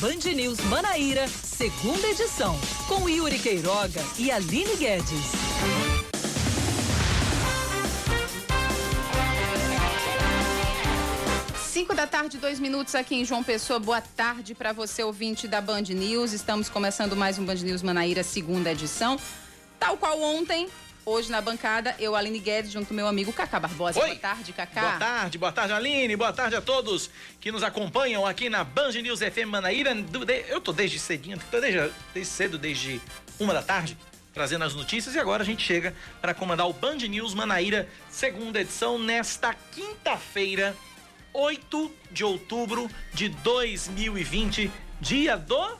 Band News Manaíra, segunda edição, com Yuri Queiroga e Aline Guedes. 5 da tarde, dois minutos aqui em João Pessoa. Boa tarde para você, ouvinte da Band News. Estamos começando mais um Band News Manaíra, segunda edição. Tal qual ontem, hoje na bancada, eu, Aline Guedes, junto com meu amigo Cacá Barbosa. Oi. Boa tarde, Cacá. Boa tarde, boa tarde, Aline. Boa tarde a todos que nos acompanham aqui na Band News FM Manaíra. Eu tô desde cedinho, tô desde, desde cedo, desde uma da tarde, trazendo as notícias. E agora a gente chega para comandar o Band News Manaíra, segunda edição, nesta quinta-feira, 8 de outubro de 2020, dia do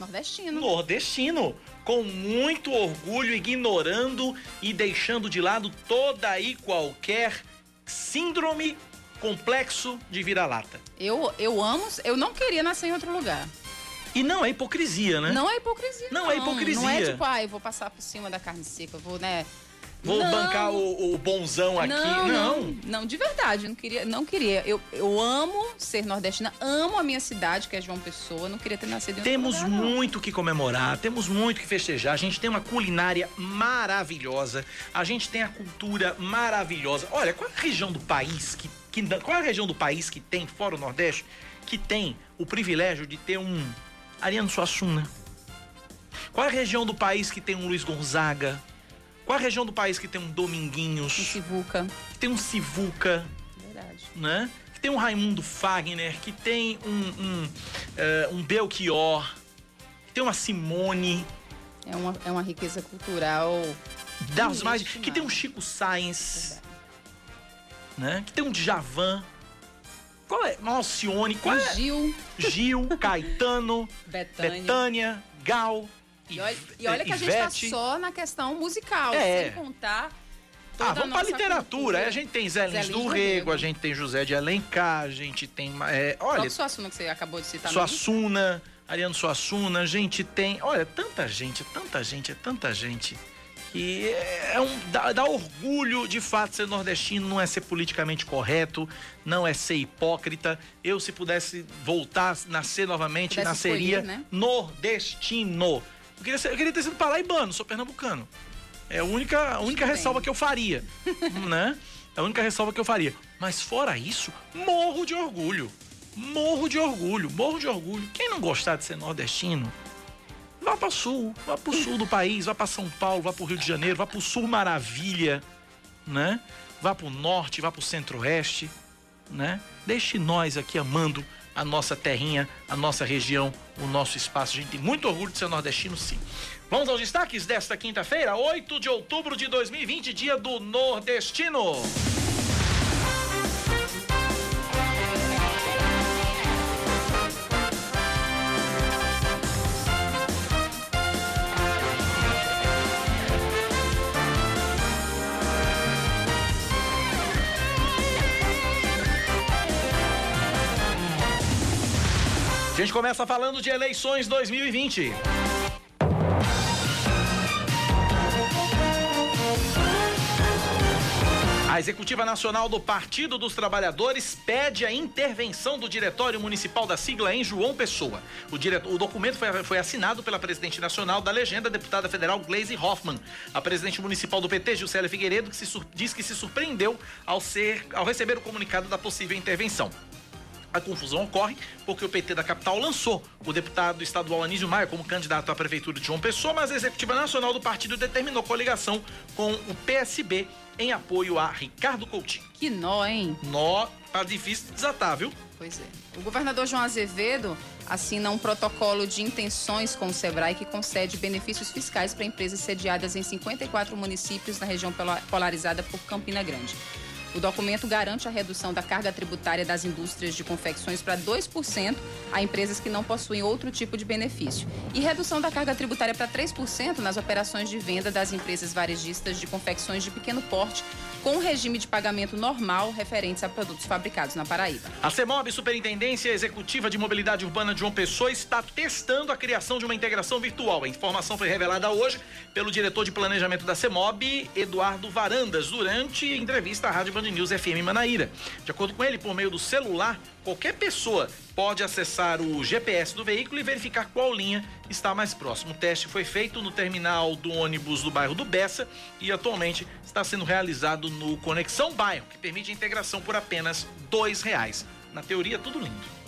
Nordestino. nordestino, com muito orgulho, ignorando e deixando de lado toda e qualquer síndrome complexo de vira-lata. Eu, eu amo, eu não queria nascer em outro lugar. E não é hipocrisia, né? Não é hipocrisia. Não é hipocrisia. Não é tipo, ah, eu vou passar por cima da carne seca, eu vou, né? Vou Não. bancar o, o bonzão aqui. Não, Não. não, não, de verdade, não queria, não queria. Eu, eu amo ser nordestina, amo a minha cidade, que é João Pessoa, não queria ter nascido em Temos lugar, muito que comemorar, temos muito que festejar. A gente tem uma culinária maravilhosa, a gente tem a cultura maravilhosa. Olha, qual é a região do país que, que qual é a região do país que tem fora o Nordeste que tem o privilégio de ter um Ariano Suassuna? Qual é a região do país que tem um Luiz Gonzaga? Qual é a região do país que tem um Um Dominguinhos? Sivuca, Que tem um Sivuca? verdade. né? Que tem um Raimundo Fagner, que tem um, um, eh, um Belchior, que tem uma Simone, É uma, é uma riqueza cultural. das mais, que tem um Chico Sainz, né? Que tem um Djavan. Qual é? Alcione, qual é? Gil, Gil, Caetano, Betânia. Betânia, Gal, E olha, e olha que a gente tá só na questão musical, É. sem contar. Ah, vamos pra literatura. cultura. A gente tem Zé Lins Zé Lins do do Rego, Rego. a gente tem José de Alencar, a gente tem. É, Qual olha, é sua assuna que você acabou de citar? Suassuna, Ariano Suassuna, a gente tem. Olha, tanta gente, é tanta gente, é tanta gente. Que é um. Dá, dá orgulho de fato ser nordestino, não é ser politicamente correto, não é ser hipócrita. Eu, se pudesse voltar, nascer novamente, Pudesse nasceria escolher, né? nordestino. Eu queria, ser- eu queria ter sido paraibano, sou pernambucano. É a única, a única ressalva que eu faria, né? É a única ressalva que eu faria. Mas fora isso, morro de orgulho. Morro de orgulho, morro de orgulho. Quem não gostar de ser nordestino, vá para sul, vá para o sul do país, vá para São Paulo, vá para o Rio de Janeiro, vá para o sul maravilha, né? Vá para o norte, vá para o centro-oeste, né? Deixe nós aqui amando a nossa terrinha, a nossa região, o nosso espaço. A gente tem muito orgulho de ser nordestino, sim. Vamos aos destaques desta quinta-feira, 8 de outubro de 2020, dia do nordestino. Gente começa falando de eleições 2020. A Executiva Nacional do Partido dos Trabalhadores pede a intervenção do Diretório Municipal da sigla em João Pessoa. O, o documento foi, foi assinado pela presidente nacional da legenda, deputada federal Glaze Hoffmann. A presidente municipal do PT, Juscelia Figueiredo, que se diz que se surpreendeu ao, ser, ao receber o comunicado da possível intervenção. A confusão ocorre porque o PT da capital lançou o deputado estadual Anísio Maia como candidato à prefeitura de João Pessoa, mas a executiva nacional do partido determinou coligação com o PSB em apoio a Ricardo Coutinho. Que nó, hein? Nó tá difícil de desatar, viu? Pois é. O governador João Azevedo assina um protocolo de intenções com o Sebrae que concede benefícios fiscais para empresas sediadas em 54 municípios na região pola- polarizada por Campina Grande. O documento garante a redução da carga tributária das indústrias de confecções para 2% a empresas que não possuem outro tipo de benefício. E redução da carga tributária para 3% nas operações de venda das empresas varejistas de confecções de pequeno porte com regime de pagamento normal referentes a produtos fabricados na Paraíba. A CEMOB, Superintendência Executiva de Mobilidade Urbana de João Pessoa, está testando a criação de uma integração virtual. A informação foi revelada hoje pelo diretor de planejamento da CEMOB, Eduardo Varandas, durante entrevista à Rádio Band News FM Manaíra. De acordo com ele, por meio do celular, qualquer pessoa pode acessar o GPS do veículo e verificar qual linha está mais próximo. O teste foi feito no terminal do ônibus do bairro do Bessa e atualmente está sendo realizado no Conexão Bairro, que permite a integração por apenas dois reais. Na teoria, tudo lindo.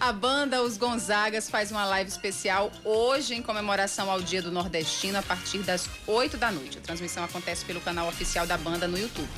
A banda Os Gonzagas faz uma live especial hoje em comemoração ao Dia do Nordestino a partir das 8 da noite. A transmissão acontece pelo canal oficial da banda no YouTube.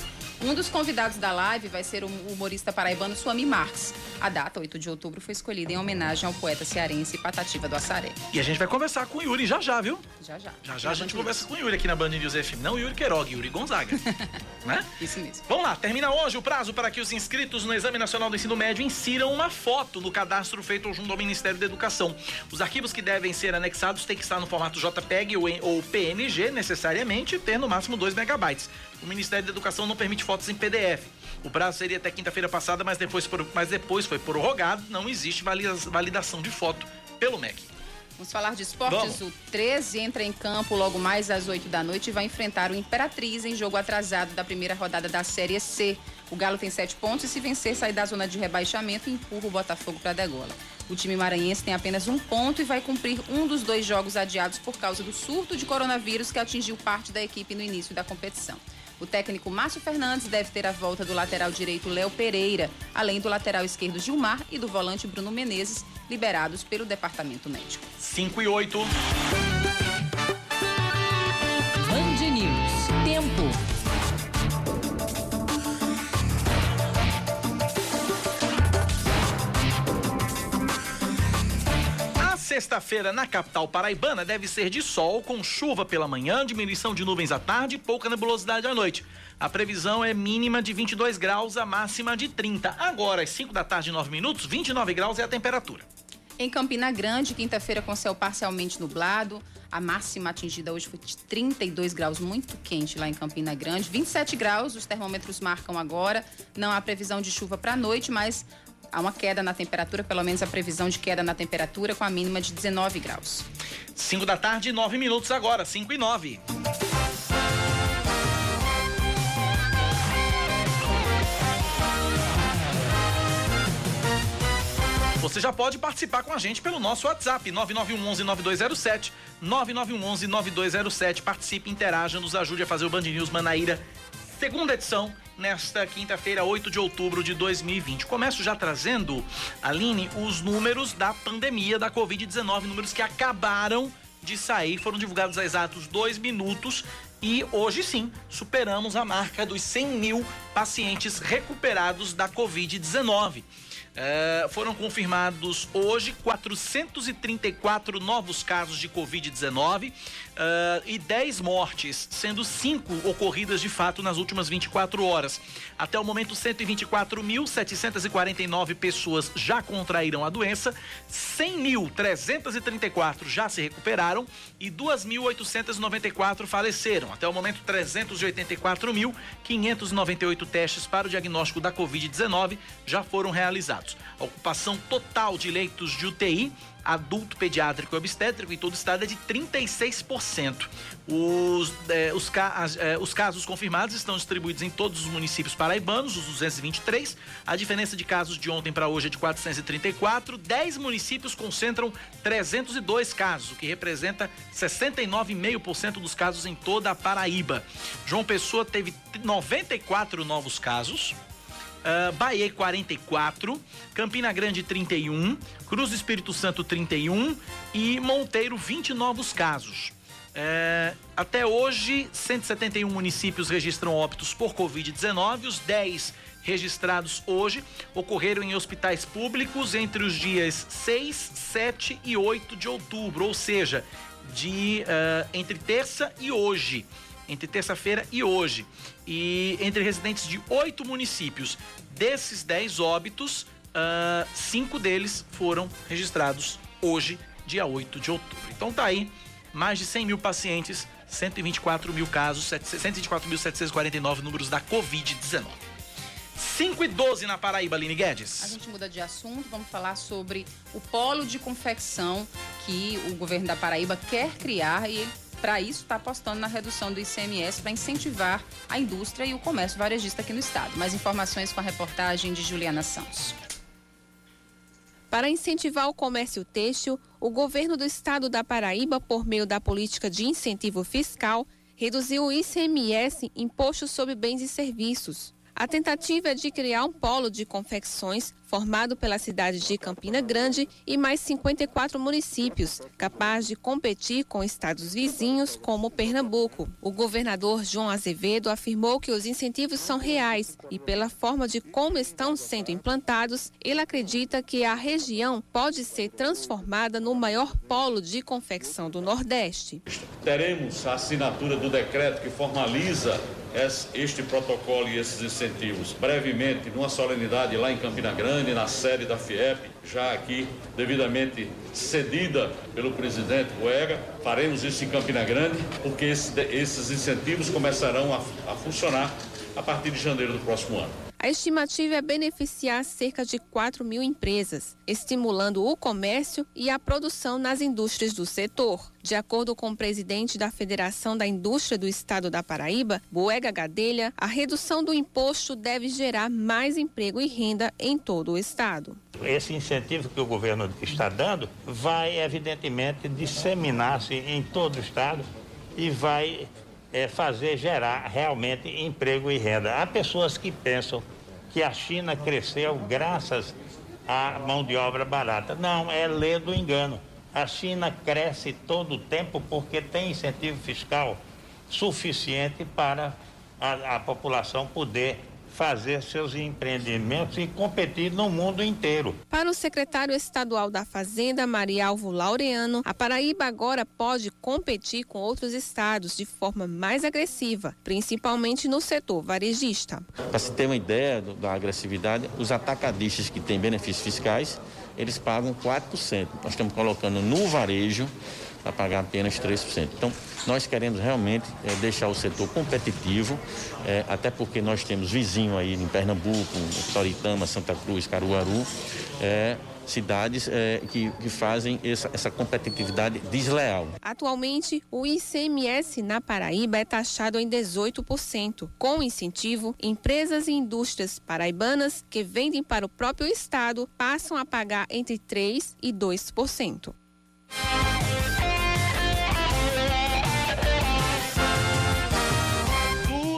Um dos convidados da live vai ser o humorista paraibano Suami Marques. A data, 8 de outubro, foi escolhida em homenagem ao poeta cearense Patativa do Assaré. E a gente vai conversar com o Yuri já já, viu? Já já. Já já a gente conversa com o Yuri aqui na Band News FM. Não Yuri Queiroga, Yuri Gonzaga. né? Isso mesmo. Vamos lá, termina hoje o prazo para que os inscritos no Exame Nacional do Ensino Médio insiram uma foto no cadastro feito junto ao Ministério da Educação. Os arquivos que devem ser anexados têm que estar no formato JPEG ou PNG, necessariamente, e ter no máximo 2 megabytes. O Ministério da Educação não permite fotos em PDF. O prazo seria até quinta-feira passada, mas depois, mas depois foi prorrogado. Não existe validação de foto pelo MEC. Vamos falar de esportes. Vamos. O 13 entra em campo logo mais às 8 da noite e vai enfrentar o Imperatriz em jogo atrasado da primeira rodada da Série C. O Galo tem sete pontos e se vencer, sai da zona de rebaixamento e empurra o Botafogo para a degola. O time maranhense tem apenas um ponto e vai cumprir um dos dois jogos adiados por causa do surto de coronavírus que atingiu parte da equipe no início da competição. O técnico Márcio Fernandes deve ter a volta do lateral direito Léo Pereira, além do lateral esquerdo Gilmar e do volante Bruno Menezes, liberados pelo departamento médico. 5 e 8. Sexta-feira na capital paraibana deve ser de sol, com chuva pela manhã, diminuição de nuvens à tarde e pouca nebulosidade à noite. A previsão é mínima de 22 graus, a máxima de 30. Agora, às 5 da tarde, 9 minutos, 29 graus é a temperatura. Em Campina Grande, quinta-feira com céu parcialmente nublado. A máxima atingida hoje foi de 32 graus, muito quente lá em Campina Grande. 27 graus, os termômetros marcam agora. Não há previsão de chuva para a noite, mas há uma queda na temperatura, pelo menos a previsão de queda na temperatura, com a mínima de 19 graus. 5 da tarde, 9 minutos agora, 5 e 9. Você já pode participar com a gente pelo nosso WhatsApp 9911-9207. 9911-9207. Participe, interaja, nos ajude a fazer o Band News Manaíra, segunda edição nesta quinta-feira, 8 de outubro de 2020. Começo já trazendo, Aline, os números da pandemia da Covid-19, números que acabaram de sair, foram divulgados há exatos dois minutos e hoje sim superamos a marca dos 100 mil pacientes recuperados da Covid-19. É, foram confirmados hoje 434 novos casos de Covid-19 uh, e 10 mortes, sendo 5 ocorridas de fato nas últimas 24 horas. Até o momento, 124.749 pessoas já contraíram a doença, 100.334 já se recuperaram e 2.894 faleceram. Até o momento, 384.598 testes para o diagnóstico da Covid-19 já foram realizados. A ocupação total de leitos de UTI adulto pediátrico e obstétrico em todo o estado é de 36%. Os, é, os, é, os, casos confirmados estão distribuídos em todos os municípios paraibanos, os 223. A diferença de casos de ontem para hoje é de 434. 10 municípios concentram 302 casos, o que representa 69,5% dos casos em toda a Paraíba. João Pessoa teve 94 novos casos. Uh, Bahia 44, Campina Grande 31, Cruz do Espírito Santo 31 e Monteiro 20 novos casos. Uh, até hoje, 171 municípios registram óbitos por Covid-19. Os 10 registrados hoje ocorreram em hospitais públicos entre os dias 6, 7 e 8 de outubro, ou seja, de uh, entre terça e hoje entre terça-feira e hoje. E entre residentes de oito municípios. Desses dez óbitos, uh, cinco deles foram registrados hoje, dia 8 de outubro. Então tá aí, mais de 100 mil pacientes 124 mil casos, 124.749 números da Covid-19. 5 e 12 na Paraíba, Aline Guedes. A gente muda de assunto, vamos falar sobre o polo de confecção que o governo da Paraíba quer criar e para isso está apostando na redução do ICMS para incentivar a indústria e o comércio varejista aqui no estado. Mais informações com a reportagem de Juliana Santos. Para incentivar o comércio têxtil, o governo do estado da Paraíba, por meio da política de incentivo fiscal, reduziu o ICMS, Imposto sobre Bens e Serviços. A tentativa é de criar um polo de confecções formado pela cidade de Campina Grande e mais 54 municípios, capaz de competir com estados vizinhos como Pernambuco. O governador João Azevedo afirmou que os incentivos são reais e, pela forma de como estão sendo implantados, ele acredita que a região pode ser transformada no maior polo de confecção do Nordeste. Teremos a assinatura do decreto que formaliza este protocolo e esses incentivos brevemente, numa solenidade lá em Campina Grande, na sede da FIEP, já aqui devidamente cedida pelo presidente Boega. Faremos isso em Campina Grande, porque esses incentivos começarão a, a funcionar a partir de janeiro do próximo ano. A estimativa é beneficiar cerca de 4 mil empresas, estimulando o comércio e a produção nas indústrias do setor. De acordo com o presidente da Federação da Indústria do Estado da Paraíba, Boega Gadelha, a redução do imposto deve gerar mais emprego e renda em todo o estado. Esse incentivo que o governo está dando vai, evidentemente, disseminar-se em todo o estado e vai é, fazer gerar realmente emprego e renda. Há pessoas que pensam que a China cresceu graças à mão de obra barata. Não, é lei do engano. A China cresce todo o tempo porque tem incentivo fiscal suficiente para a, a população poder fazer seus empreendimentos e competir no mundo inteiro. Para o secretário estadual da Fazenda, Marialvo Laureano, a Paraíba agora pode competir com outros estados de forma mais agressiva, principalmente no setor varejista. Para se ter uma ideia da agressividade, os atacadistas que têm benefícios fiscais, eles pagam 4%. Nós estamos colocando no varejo para pagar apenas 3%. Então, nós queremos realmente é, deixar o setor competitivo, é, até porque nós temos vizinho aí em Pernambuco, Toritama, Santa Cruz, Caruaru, é, cidades que, que, fazem essa, essa, competitividade desleal. Atualmente, o ICMS na Paraíba é taxado em 18%. Com incentivo, empresas e indústrias paraibanas que vendem para o próprio estado passam a pagar entre 3% e 2%.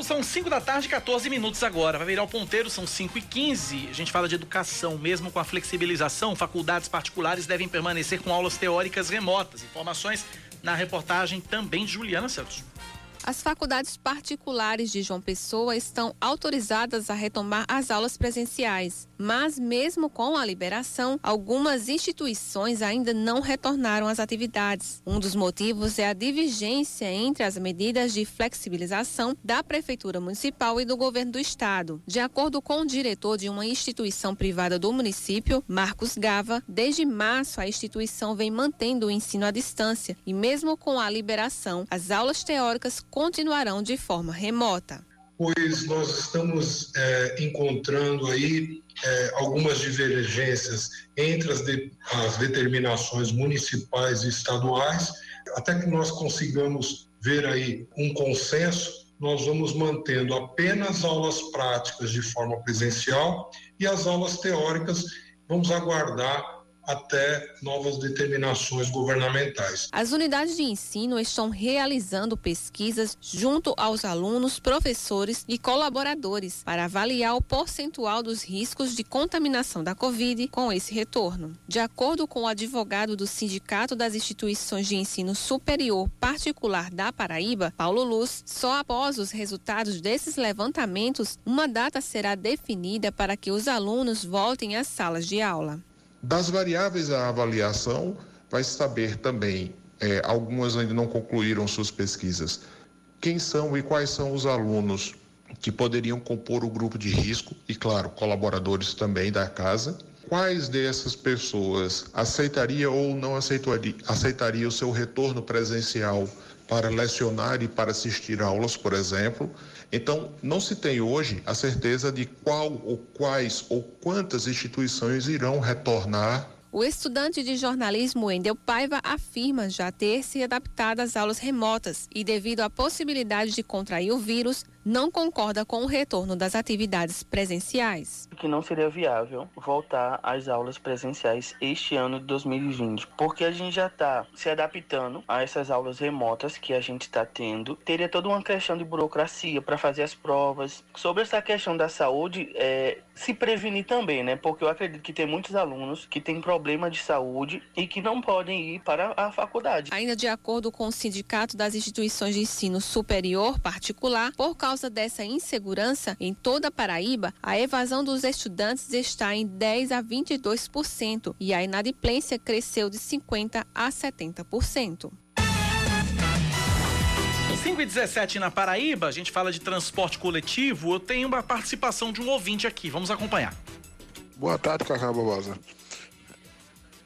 São 5 da tarde, 14 minutos agora. Vai virar o ponteiro, são 5 e 15. A gente fala de educação. Mesmo com a flexibilização, faculdades particulares devem permanecer com aulas teóricas remotas. Informações na reportagem também de Juliana Santos. As faculdades particulares de João Pessoa estão autorizadas a retomar as aulas presenciais, mas mesmo com a liberação, algumas instituições ainda não retornaram às atividades. Um dos motivos é a divergência entre as medidas de flexibilização da Prefeitura Municipal e do governo do Estado. De acordo com o diretor de uma instituição privada do município, Marcos Gava, desde março a instituição vem mantendo o ensino à distância e, mesmo com a liberação, as aulas teóricas continuarão de forma remota. Pois nós estamos é, encontrando aí é, algumas divergências entre as, de, as determinações municipais e estaduais, até que nós consigamos ver aí um consenso nós vamos mantendo apenas aulas práticas de forma presencial e as aulas teóricas vamos aguardar até novas determinações governamentais. As unidades de ensino estão realizando pesquisas junto aos alunos, professores e colaboradores para avaliar o percentual dos riscos de contaminação da Covid com esse retorno. De acordo com o advogado do Sindicato das Instituições de Ensino Superior Particular da Paraíba, Paulo Luz, só após os resultados desses levantamentos, uma data será definida para que os alunos voltem às salas de aula. Das variáveis da avaliação, vai saber também, é, algumas ainda não concluíram suas pesquisas, quem são e quais são os alunos que poderiam compor o grupo de risco e, claro, colaboradores também da casa. Quais dessas pessoas aceitaria ou não aceitaria, aceitaria o seu retorno presencial para lecionar e para assistir aulas, por exemplo. Então, não se tem hoje a certeza de qual ou quais ou quantas instituições irão retornar. O estudante de jornalismo Wendel Paiva afirma já ter se adaptado às aulas remotas e, devido à possibilidade de contrair o vírus, não concorda com o retorno das atividades presenciais. Que não seria viável voltar às aulas presenciais este ano de 2020, porque a gente já está se adaptando a essas aulas remotas que a gente está tendo. Teria toda uma questão de burocracia para fazer as provas. Sobre essa questão da saúde, é, se prevenir também, né? Porque eu acredito que tem muitos alunos que têm problema de saúde e que não podem ir para a faculdade. Ainda de acordo com o Sindicato das Instituições de Ensino Superior Particular, por causa causa dessa insegurança, em toda a Paraíba, a evasão dos estudantes está em 10 a 22% e a inadimplência cresceu de 50 a 70%. 5 e 17 na Paraíba, a gente fala de transporte coletivo. Eu tenho uma participação de um ouvinte aqui. Vamos acompanhar. Boa tarde, Cacá Barbosa.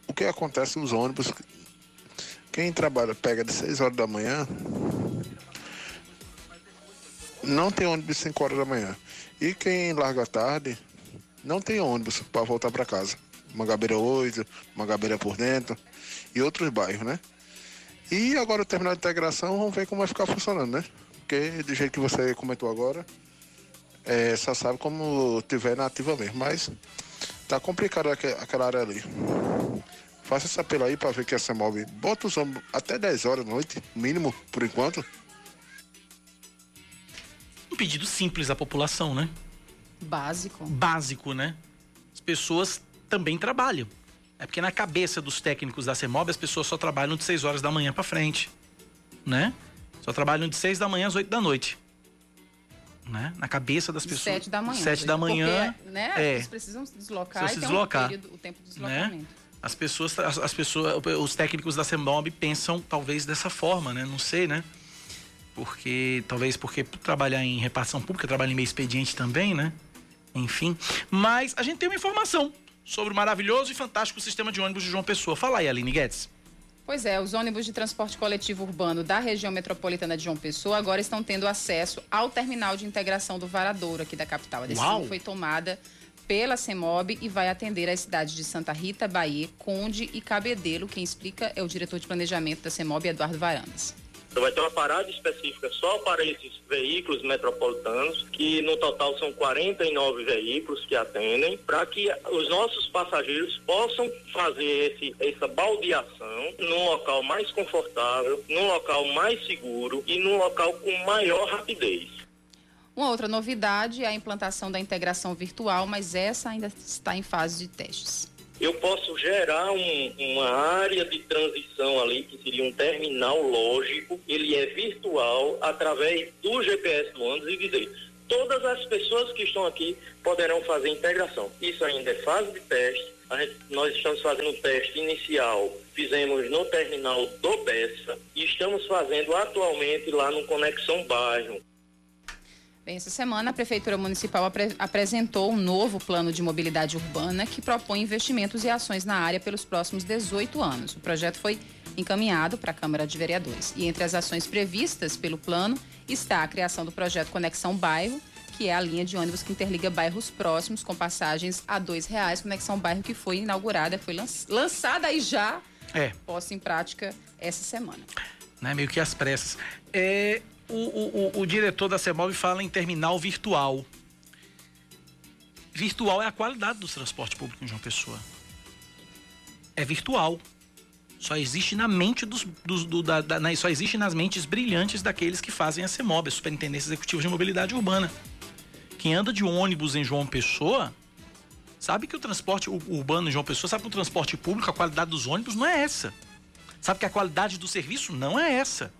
O que acontece nos ônibus? Quem trabalha pega de 6 horas da manhã não tem ônibus 5 horas da manhã. E quem larga tarde, não tem ônibus para voltar para casa. Mangabeira 8, Mangabeira por dentro e outros bairros, né? E agora o terminal de integração, vamos ver como vai ficar funcionando, né? Porque do jeito que você comentou agora, é, só sabe como tiver na ativa mesmo. Mas tá complicado aquela área ali. Faça esse apelo aí para ver que essa móvel bota os ônibus até 10 horas da noite, mínimo, por enquanto um pedido simples à população, né? Básico. Básico, né? As pessoas também trabalham. É porque na cabeça dos técnicos da CEMOB as pessoas só trabalham de 6 horas da manhã para frente, né? Só trabalham de 6 da manhã às 8 da noite. Né? Na cabeça das pessoas. 7 da manhã. 7 da manhã. Porque, né? É, eles precisam se deslocar se deslocar, um período, o tempo de né? deslocamento. Né? As pessoas, as, as, pessoas, os técnicos da CEMOB pensam talvez dessa forma, né? Não sei, né? Porque talvez porque trabalhar em repartição pública, trabalha em meio expediente também, né? Enfim, mas a gente tem uma informação sobre o maravilhoso e fantástico sistema de ônibus de João Pessoa. Fala aí, Aline Guedes. Pois é, os ônibus de transporte coletivo urbano da região metropolitana de João Pessoa agora estão tendo acesso ao terminal de integração do Varadouro aqui da capital. A decisão foi tomada pela CEMOB e vai atender as cidades de Santa Rita, Bahia, Conde e Cabedelo. Quem explica é o diretor de planejamento da CEMOB, Eduardo Varandas. Então vai ter uma parada específica só para esses veículos metropolitanos, que no total são 49 veículos que atendem, para que os nossos passageiros possam fazer esse, essa baldeação num local mais confortável, num local mais seguro e num local com maior rapidez. Uma outra novidade é a implantação da integração virtual, mas essa ainda está em fase de testes eu posso gerar um, uma área de transição ali, que seria um terminal lógico, ele é virtual, através do GPS do ônibus e dizer, todas as pessoas que estão aqui poderão fazer integração. Isso ainda é fase de teste, gente, nós estamos fazendo um teste inicial, fizemos no terminal do Bessa e estamos fazendo atualmente lá no Conexão Bairro. Bem, essa semana a Prefeitura Municipal apre apresentou um novo plano de mobilidade urbana que propõe investimentos e ações na área pelos próximos 18 anos. O projeto foi encaminhado para a Câmara de Vereadores. E entre as ações previstas pelo plano está a criação do projeto Conexão Bairro, que é a linha de ônibus que interliga bairros próximos com passagens a dois reais. Conexão Bairro que foi inaugurada, foi lançada e já é. posta em prática essa semana. Né, meio que às pressas. É, o, o, o, diretor da CEMOB fala em terminal virtual. Virtual é a qualidade do transporte público em João Pessoa. É virtual. Só existe na mente dos, dos do, da, da, só existe nas mentes brilhantes daqueles que fazem a CEMOB, a Superintendência Executiva de Mobilidade Urbana. Quem anda de ônibus em João Pessoa sabe que o transporte urbano em João Pessoa sabe que o transporte público, a qualidade dos ônibus não é essa. Sabe que a qualidade do serviço não é essa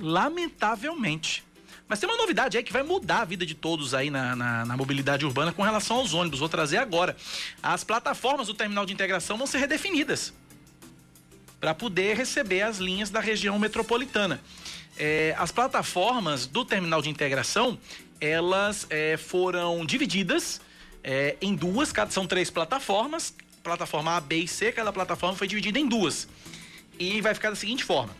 lamentavelmente. Mas tem uma novidade aí que vai mudar a vida de todos aí na, na, na, mobilidade urbana com relação aos ônibus. Vou trazer agora. As plataformas do terminal de integração vão ser redefinidas para poder receber as linhas da região metropolitana. É, as plataformas do terminal de integração elas é, foram divididas é, em duas, são três plataformas, plataforma A, B e C, cada plataforma foi dividida em duas. E vai ficar da seguinte forma: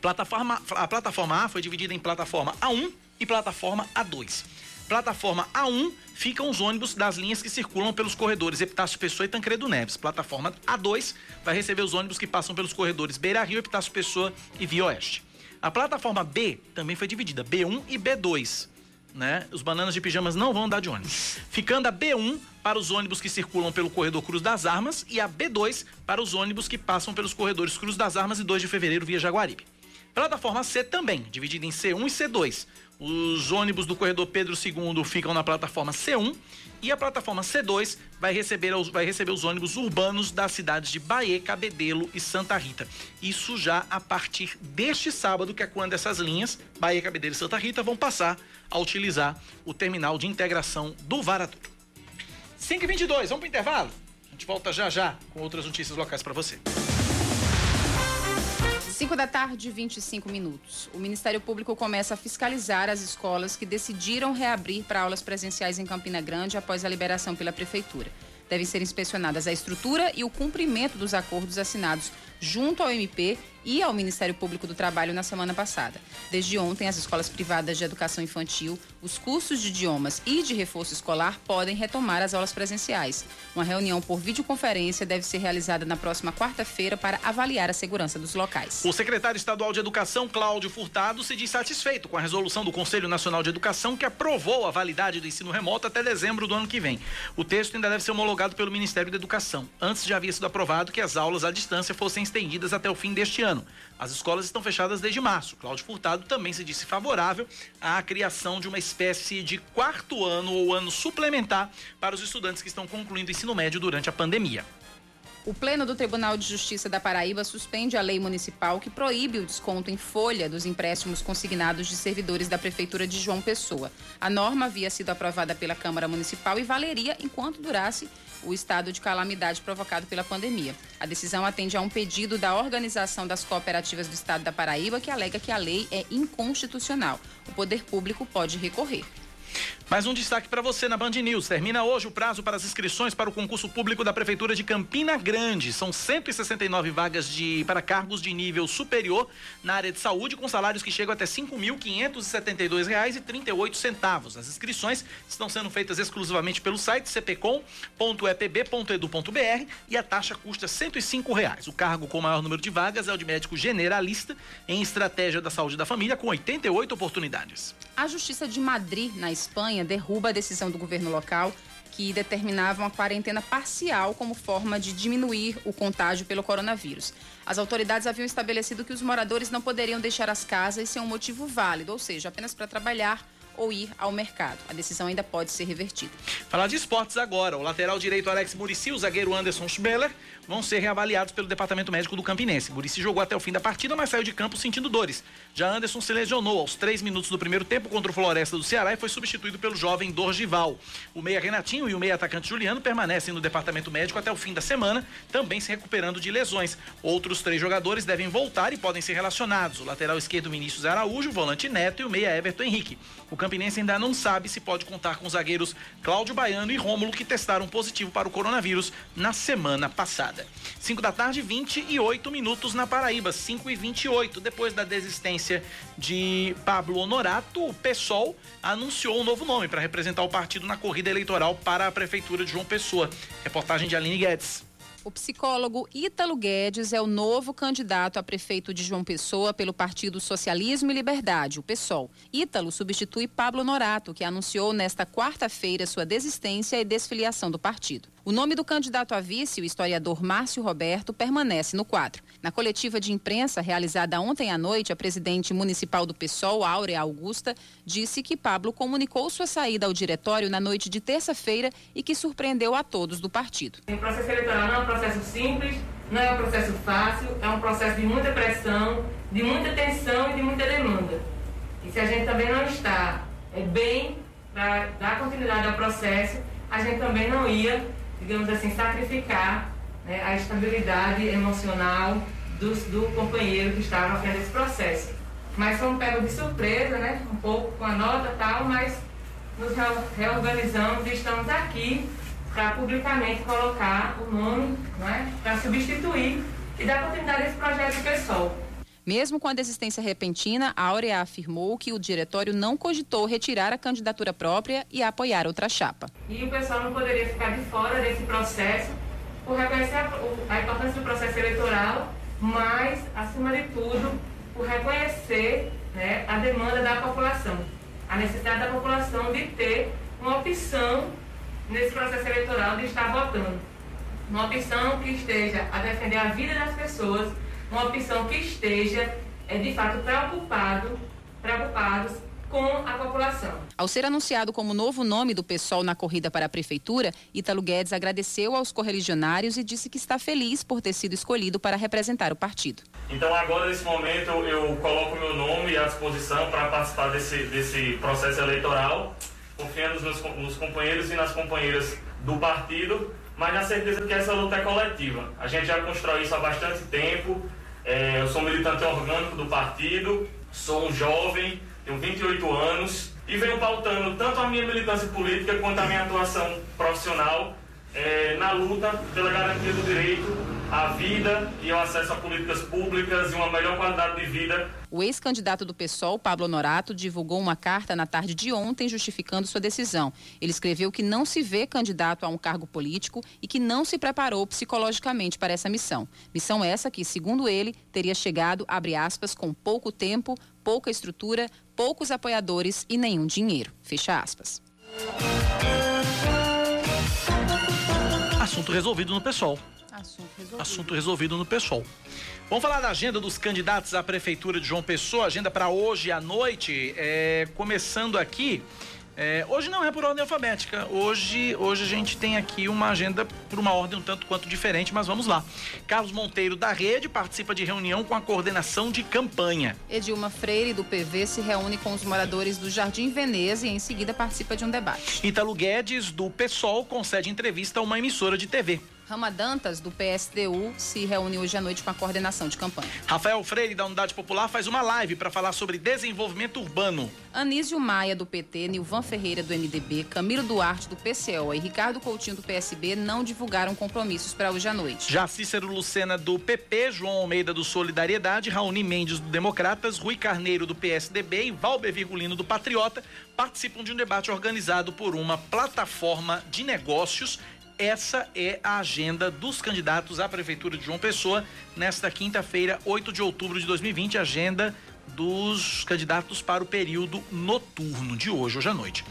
Plataforma, a plataforma A foi dividida em plataforma A1 e plataforma A2. Plataforma A1 ficam os ônibus das linhas que circulam pelos corredores Epitácio Pessoa e Tancredo Neves. Plataforma A2 vai receber os ônibus que passam pelos corredores Beira Rio, Epitácio Pessoa e Via Oeste. A plataforma B também foi dividida, B1 e B2. Né? Os bananas de pijamas não vão andar de ônibus. Ficando a B1 para os ônibus que circulam pelo corredor Cruz das Armas e a B2 para os ônibus que passam pelos corredores Cruz das Armas e 2 de fevereiro via Jaguaribe. Plataforma C também, dividida em C1 e C2. Os ônibus do corredor Pedro II ficam na plataforma C1 e a plataforma C2 vai receber, os, vai receber os ônibus urbanos das cidades de Bahia, Cabedelo e Santa Rita. Isso já a partir deste sábado, que é quando essas linhas, Bahia, Cabedelo e Santa Rita, vão passar a utilizar o terminal de integração do Varadouro. 5 e 22 vamos para o intervalo? A gente volta já já com outras notícias locais para você. 5 da tarde, 25 minutos. O Ministério Público começa a fiscalizar as escolas que decidiram reabrir para aulas presenciais em Campina Grande após a liberação pela Prefeitura. Devem ser inspecionadas a estrutura e o cumprimento dos acordos assinados junto ao MP e ao Ministério Público do Trabalho na semana passada. Desde ontem, as escolas privadas de educação infantil, os cursos de idiomas e de reforço escolar podem retomar as aulas presenciais. Uma reunião por videoconferência deve ser realizada na próxima quarta-feira para avaliar a segurança dos locais. O secretário estadual de Educação, Cláudio Furtado, se diz satisfeito com a resolução do Conselho Nacional de Educação que aprovou a validade do ensino remoto até dezembro do ano que vem. O texto ainda deve ser homologado pelo Ministério da Educação. Antes já havia sido aprovado que as aulas à distância fossem estendidas até o fim deste ano. As escolas estão fechadas desde março. Cláudio Furtado também se disse favorável à criação de uma espécie de quarto ano ou ano suplementar para os estudantes que estão concluindo o ensino médio durante a pandemia. O Pleno do Tribunal de Justiça da Paraíba suspende a lei municipal que proíbe o desconto em folha dos empréstimos consignados de servidores da Prefeitura de João Pessoa. A norma havia sido aprovada pela Câmara Municipal e valeria enquanto durasse o estado de calamidade provocado pela pandemia. A decisão atende a um pedido da Organização das Cooperativas do Estado da Paraíba, que alega que a lei é inconstitucional. O poder público pode recorrer. Mais um destaque para você na Band News. Termina hoje o prazo para as inscrições para o concurso público da Prefeitura de Campina Grande. São 169 vagas de, para cargos de nível superior na área de saúde, com salários que chegam até R$ 5.572,38. As inscrições estão sendo feitas exclusivamente pelo site cpcom.epb.edu.br e a taxa custa 105 reais. O cargo com maior número de vagas é o de médico generalista em estratégia da saúde da família, com 88 oportunidades. A Justiça de Madrid, na Espanha, derruba a decisão do governo local que determinava uma quarentena parcial como forma de diminuir o contágio pelo coronavírus. As autoridades haviam estabelecido que os moradores não poderiam deixar as casas sem um motivo válido, ou seja, apenas para trabalhar ou ir ao mercado. A decisão ainda pode ser revertida. Falar de esportes agora. O lateral direito Alex Murici e o zagueiro Anderson Schmeller vão ser reavaliados pelo Departamento Médico do Campinense. Murici jogou até o fim da partida, mas saiu de campo sentindo dores. Já Anderson se lesionou aos três minutos do primeiro tempo contra o Floresta do Ceará e foi substituído pelo jovem Dorgival. O meia Renatinho e o meia atacante Juliano permanecem no Departamento Médico até o fim da semana, também se recuperando de lesões. Outros três jogadores devem voltar e podem ser relacionados. O lateral esquerdo Vinícius Araújo, o volante Neto e o meia Everton Henrique. O Campinense ainda não sabe se pode contar com os zagueiros Cláudio Baiano e Rômulo, que testaram positivo para o coronavírus na semana passada. 5 da tarde, 28 minutos na Paraíba, 5 e 28. Depois da desistência de Pablo Honorato, o PSOL anunciou um novo nome para representar o partido na corrida eleitoral para a Prefeitura de João Pessoa. Reportagem de Aline Guedes. O psicólogo Ítalo Guedes é o novo candidato a prefeito de João Pessoa pelo Partido Socialismo e Liberdade, o PSOL. Ítalo substitui Pablo Norato, que anunciou nesta quarta-feira sua desistência e desfiliação do partido. O nome do candidato a vice, o historiador Márcio Roberto, permanece no quadro. Na coletiva de imprensa realizada ontem à noite, a presidente municipal do PSOL, Áurea Augusta, disse que Pablo comunicou sua saída ao diretório na noite de terça-feira e que surpreendeu a todos do partido. O processo eleitoral não é um processo simples, não é um processo fácil, é um processo de muita pressão, de muita tensão e de muita demanda. E se a gente também não está é, bem para dar continuidade ao processo, a gente também não ia digamos assim, sacrificar né, a estabilidade emocional do, do companheiro que estava frente desse processo. Mas fomos pegos de surpresa, né, um pouco com a nota e tal, mas nos reorganizamos e estamos aqui para publicamente colocar o nome né, para substituir e dar continuidade a esse projeto pessoal. Mesmo com a desistência repentina, Áurea afirmou que o diretório não cogitou retirar a candidatura própria e apoiar outra chapa. E o pessoal não poderia ficar de fora desse processo por reconhecer a, a importância do processo eleitoral, mas, acima de tudo, por reconhecer né, a demanda da população, a necessidade da população de ter uma opção nesse processo eleitoral de estar votando. Uma opção que esteja a defender a vida das pessoas, uma opção que esteja, é, de fato, preocupado, preocupados com a população. Ao ser anunciado como novo nome do PSOL na corrida para a prefeitura, Ítalo Guedes agradeceu aos correligionários e disse que está feliz por ter sido escolhido para representar o partido. Então agora nesse momento eu coloco meu nome à disposição para participar desse, desse processo eleitoral, confiando nos, meus, nos companheiros e nas companheiras do partido, mas na certeza que essa luta é coletiva. A gente já constrói isso há bastante tempo. É, eu sou militante orgânico do partido, sou um jovem tenho 28 anos e venho pautando tanto a minha militância política quanto a minha atuação profissional é, na luta pela garantia do direito à vida e ao acesso a políticas públicas e uma melhor qualidade de vida. O ex-candidato do PSOL, Pablo Norato, divulgou uma carta na tarde de ontem justificando sua decisão. Ele escreveu que não se vê candidato a um cargo político e que não se preparou psicologicamente para essa missão. Missão essa que, segundo ele, teria chegado, abre aspas, com pouco tempo, pouca estrutura, poucos apoiadores e nenhum dinheiro. Fecha aspas. Assunto resolvido no PSOL. Assunto resolvido. Assunto resolvido no PSOL. Vamos falar da agenda dos candidatos à Prefeitura de João Pessoa, agenda para hoje à noite. É, começando aqui, é, hoje não é por ordem alfabética. Hoje, hoje a gente tem aqui uma agenda por uma ordem um tanto quanto diferente, mas vamos lá. Carlos Monteiro da Rede participa de reunião com a coordenação de campanha. Edilma Freire do PV se reúne com os moradores do Jardim Veneza e em seguida participa de um debate. Ítalo Guedes do PSOL concede entrevista a uma emissora de TV. Rama Dantas, do PSDU, se reúne hoje à noite com a coordenação de campanha. Rafael Freire, da Unidade Popular, faz uma live para falar sobre desenvolvimento urbano. Anísio Maia, do PT, Nilvan Ferreira, do MDB, Camilo Duarte, do PCO e Ricardo Coutinho, do PSB, não divulgaram compromissos para hoje à noite. Já Cícero Lucena, do PP, João Almeida, do Solidariedade, Raoni Mendes, do Democratas, Rui Carneiro, do PSDB e Valber Virgulino, do Patriota, participam de um debate organizado por uma plataforma de negócios essa é a agenda dos candidatos à Prefeitura de João Pessoa nesta quinta-feira, 8 de outubro de 2020, agenda dos candidatos para o período noturno de hoje, hoje à noite.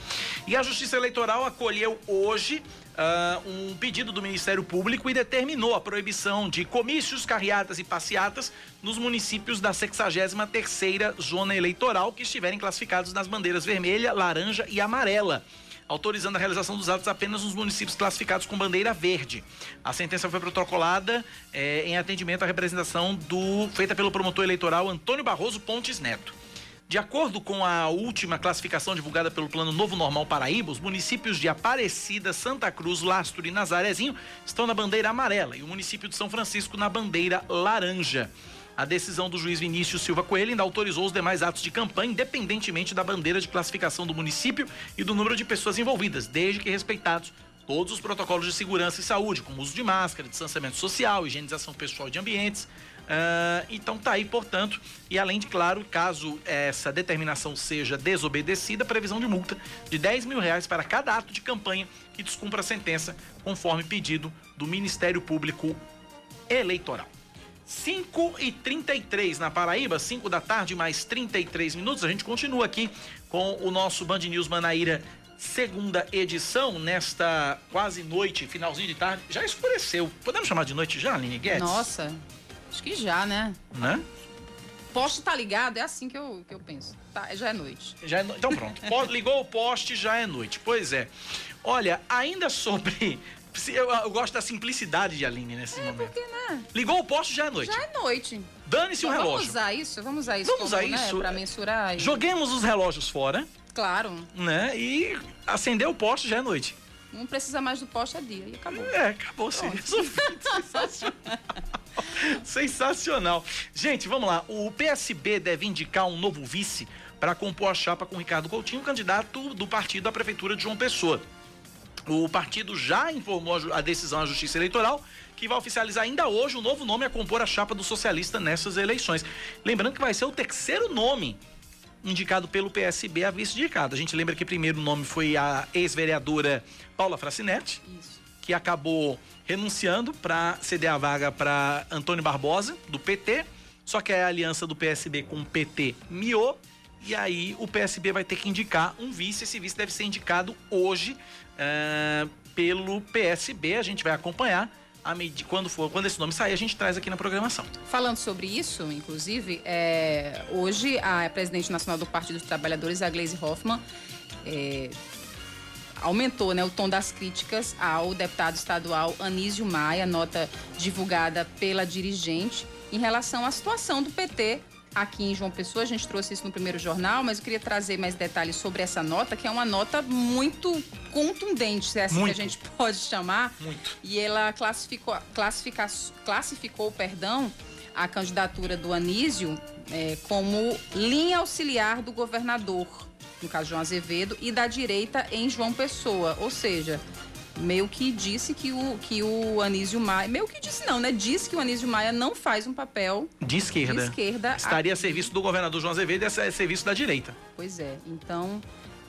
E a Justiça Eleitoral acolheu hoje uh, um pedido do Ministério Público e determinou a proibição de comícios, carreatas e passeatas nos municípios da 63ª Zona Eleitoral que estiverem classificados nas bandeiras vermelha, laranja e amarela autorizando a realização dos atos apenas nos municípios classificados com bandeira verde. A sentença foi protocolada eh, em atendimento à representação do feita pelo promotor eleitoral Antônio Barroso Pontes Neto. De acordo com a última classificação divulgada pelo Plano Novo Normal Paraíba, os municípios de Aparecida, Santa Cruz, Lastro e Nazarezinho estão na bandeira amarela e o município de São Francisco na bandeira laranja. A decisão do juiz Vinícius Silva Coelho ainda autorizou os demais atos de campanha, independentemente da bandeira de classificação do município e do número de pessoas envolvidas, desde que respeitados todos os protocolos de segurança e saúde, como uso de máscara, distanciamento social, higienização pessoal de ambientes. Uh, então tá aí, portanto, e além de, claro, caso essa determinação seja desobedecida, previsão de multa de 10 mil reais para cada ato de campanha que descumpra a sentença, conforme pedido do Ministério Público Eleitoral. 5 e 33 na Paraíba, 5 da tarde, mais 33 minutos. A gente continua aqui com o nosso Band News Manaíra, segunda edição, nesta quase noite, finalzinho de tarde. Já escureceu. Podemos chamar de noite já, Aline Guedes? Nossa, acho que já, né? Né? Poste tá ligado, é assim que eu, que eu penso. Tá, já é noite. Já é no... Então pronto. Ligou o poste, já é noite. Pois é. Olha, ainda sobre eu, eu, gosto da simplicidade de Aline nesse é, momento. Porque, né? Ligou o poste, já é noite. Já é noite. Dane-se o relógio. Vamos usar isso? Vamos usar isso Vamos como, usar né, isso. Pra mensurar. E... Joguemos os relógios fora. Claro. Né? E acender o poste, já é noite. Não precisa mais do poste, é dia. E acabou. É, acabou sim. Sensacional. Sensacional. Gente, vamos lá. O PSB deve indicar um novo vice para compor a chapa com Ricardo Coutinho, candidato do partido à prefeitura de João Pessoa. O partido já informou a decisão à Justiça Eleitoral, que vai oficializar ainda hoje o novo nome a compor a chapa do socialista nessas eleições. Lembrando que vai ser o terceiro nome indicado pelo PSB a vice-indicado. A gente lembra que primeiro o nome foi a ex-vereadora Paula Fracinetti, que acabou renunciando para ceder a vaga para Antônio Barbosa, do PT. Só que a aliança do PSB com o PT miou. E aí o PSB vai ter que indicar um vice. Esse vice deve ser indicado hoje eh, pelo PSB. A gente vai acompanhar. A medi- quando, for, quando esse nome sair, a gente traz aqui na programação. Falando sobre isso, inclusive, é, hoje a presidente nacional do Partido dos Trabalhadores, a Gleisi Hoffmann, é, aumentou né, o tom das críticas ao deputado estadual Anísio Maia, nota divulgada pela dirigente, em relação à situação do PT aqui em João Pessoa. A gente trouxe isso no primeiro jornal, mas eu queria trazer mais detalhes sobre essa nota, que é uma nota muito contundente, se é assim Muito. que a gente pode chamar. Muito. E ela classificou, classifica, classificou perdão, a candidatura do Anísio eh, como linha auxiliar do governador, no caso João Azevedo, e da direita em João Pessoa. Ou seja, meio que disse que o, que o Anísio Maia. Meio que disse não, né? Disse que o Anísio Maia não faz um papel De esquerda. De esquerda Estaria a serviço do governador João Azevedo e a serviço da direita. Pois é. Então,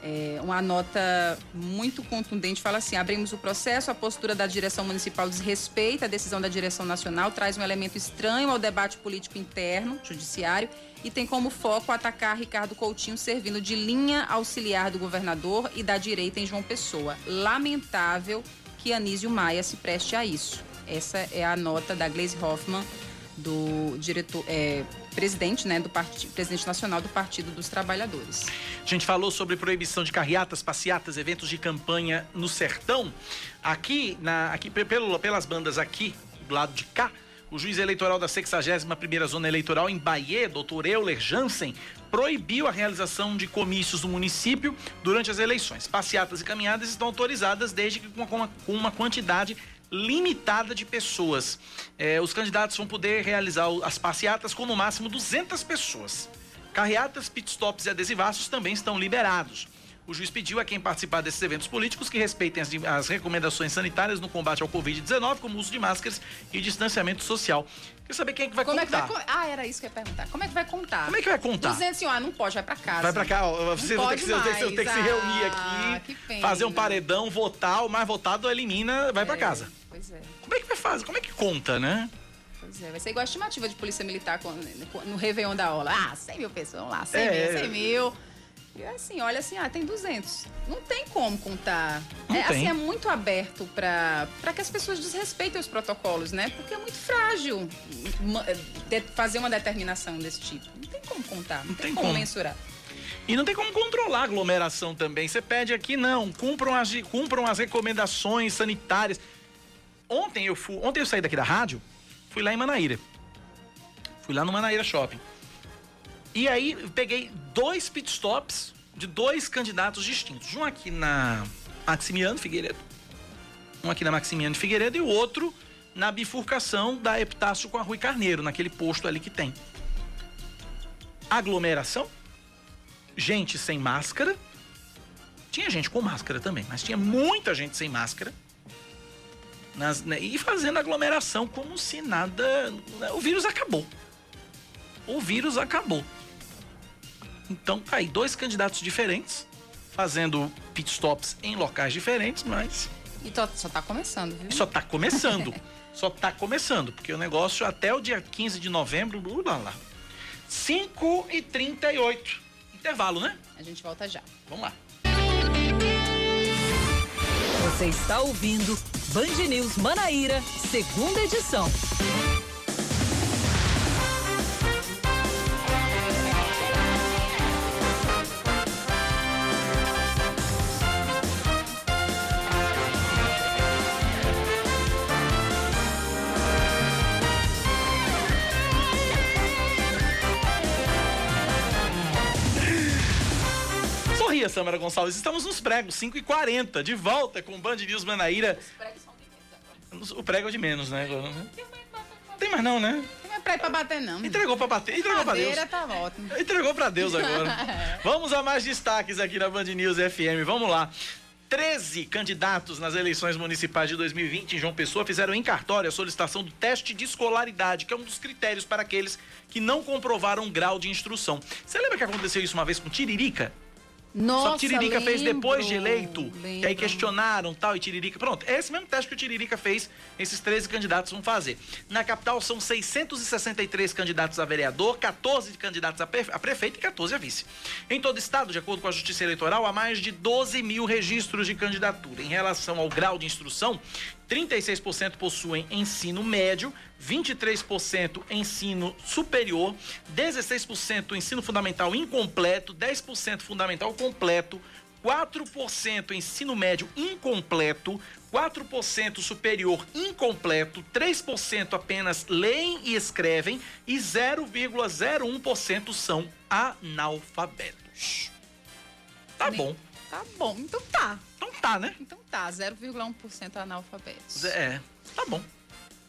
é, uma nota muito contundente fala assim: abrimos o processo, a postura da direção municipal desrespeita a decisão da direção nacional, traz um elemento estranho ao debate político interno, judiciário, e tem como foco atacar Ricardo Coutinho servindo de linha auxiliar do governador e da direita em João Pessoa. Lamentável que Anísio Maia se preste a isso. Essa é a nota da Gleisi Hoffmann, do diretor, é, presidente, né, do partido, presidente nacional do Partido dos Trabalhadores. A gente falou sobre proibição de carreatas, passeatas, eventos de campanha no sertão. Aqui, na, aqui pe- pelo, pelas bandas aqui, do lado de cá, o juiz eleitoral da 61ª Zona Eleitoral em Bahia, doutor Euler Jansen, proibiu a realização de comícios no município durante as eleições. Passeatas e caminhadas estão autorizadas desde que com uma, com uma quantidade limitada de pessoas. Eh, os candidatos vão poder realizar as passeatas com no máximo 200 pessoas. Carreatas, pitstops e adesivaços também estão liberados. O juiz pediu a quem participar desses eventos políticos que respeitem as, as recomendações sanitárias no combate ao Covid-19, como uso de máscaras e distanciamento social. Quer saber quem é que vai Como é que contar? vai Ah, era isso que eu ia perguntar. Como é que vai contar? Como é que vai contar? 200, assim, ah, não pode, vai pra casa. Vai pra cá, ó, Não vocês vão ter que, que se reunir Ah, aqui, fazer um paredão, votar, o mais votado elimina, vai pra casa. Pois é. Como é que vai fazer? Como é que conta, né? Pois é, vai ser igual a estimativa de polícia militar no Réveillon da Ola. Ah, 100 mil pessoas, vamos lá, 100 É. mil, 100 mil. E assim, olha assim, ah, tem 200. Não tem como contar. Não é, tem. Assim, é muito aberto para que as pessoas desrespeitem os protocolos, né? Porque é muito frágil de- fazer uma determinação desse tipo. Não tem como contar, não, tem, tem como, como. mensurar. E não tem como controlar a aglomeração também. Você pede aqui, não, cumpram as, cumpram as recomendações sanitárias. Ontem eu fui, ontem eu saí daqui da rádio, fui lá em Manaíra. Fui lá no Manaíra Shopping. E aí peguei dois pitstops de dois candidatos distintos. Um aqui na Maximiano Figueiredo. Um aqui na Maximiano Figueiredo e o outro na bifurcação da Epitácio com a Rui Carneiro, naquele posto ali que tem. Aglomeração, gente sem máscara. Tinha gente com máscara também, mas tinha muita gente sem máscara. Nas- né, e fazendo aglomeração como se nada. O vírus acabou. O vírus acabou. Então tá aí, dois candidatos diferentes, fazendo pitstops em locais diferentes, mas E tó- só tá começando, viu? só tá começando. só tá começando, porque o negócio até o dia 15 de novembro, lá, lá. 5 e 38 Intervalo, né? A gente volta já. Vamos lá. Você está ouvindo Band News Manaíra, segunda edição. Samara Gonçalves. Estamos nos pregos, 5 e 40 de volta com Band News Manaíra. O prego é de menos, né? agora, né? Tem mais não, né? Não é pra ir pra bater, não. Entregou pra bater, entregou pra Deus. Madeira tá ótimo. Entregou pra Deus agora. Vamos a mais destaques aqui na Band News FM. Vamos lá. 13 candidatos nas eleições municipais de 2020 em João Pessoa fizeram em cartório a solicitação do teste de escolaridade, que é um dos critérios para aqueles que não comprovaram grau de instrução. Você lembra que aconteceu isso uma vez com Tiririca? Nossa, Só que Tiririca fez lembro, depois de eleito. lembro. E aí questionaram tal, e Tiririca. Pronto, é esse mesmo teste que o Tiririca fez, esses 13 candidatos vão fazer. Na capital são 663 candidatos a vereador, 14 candidatos a, a prefeito e 14 a vice. Em todo o estado, de acordo com a Justiça Eleitoral, há mais de 12 mil registros de candidatura. Em relação ao grau de instrução, 36% possuem ensino médio, 23% ensino superior, 16% ensino fundamental incompleto, 10% fundamental completo, 4% ensino médio incompleto, 4% superior incompleto, 3% apenas leem e escrevem e 0,01% são analfabetos. Tá bom. Tá bom, então tá. Então tá, né? Então tá, 0,1% analfabetos. É, tá bom.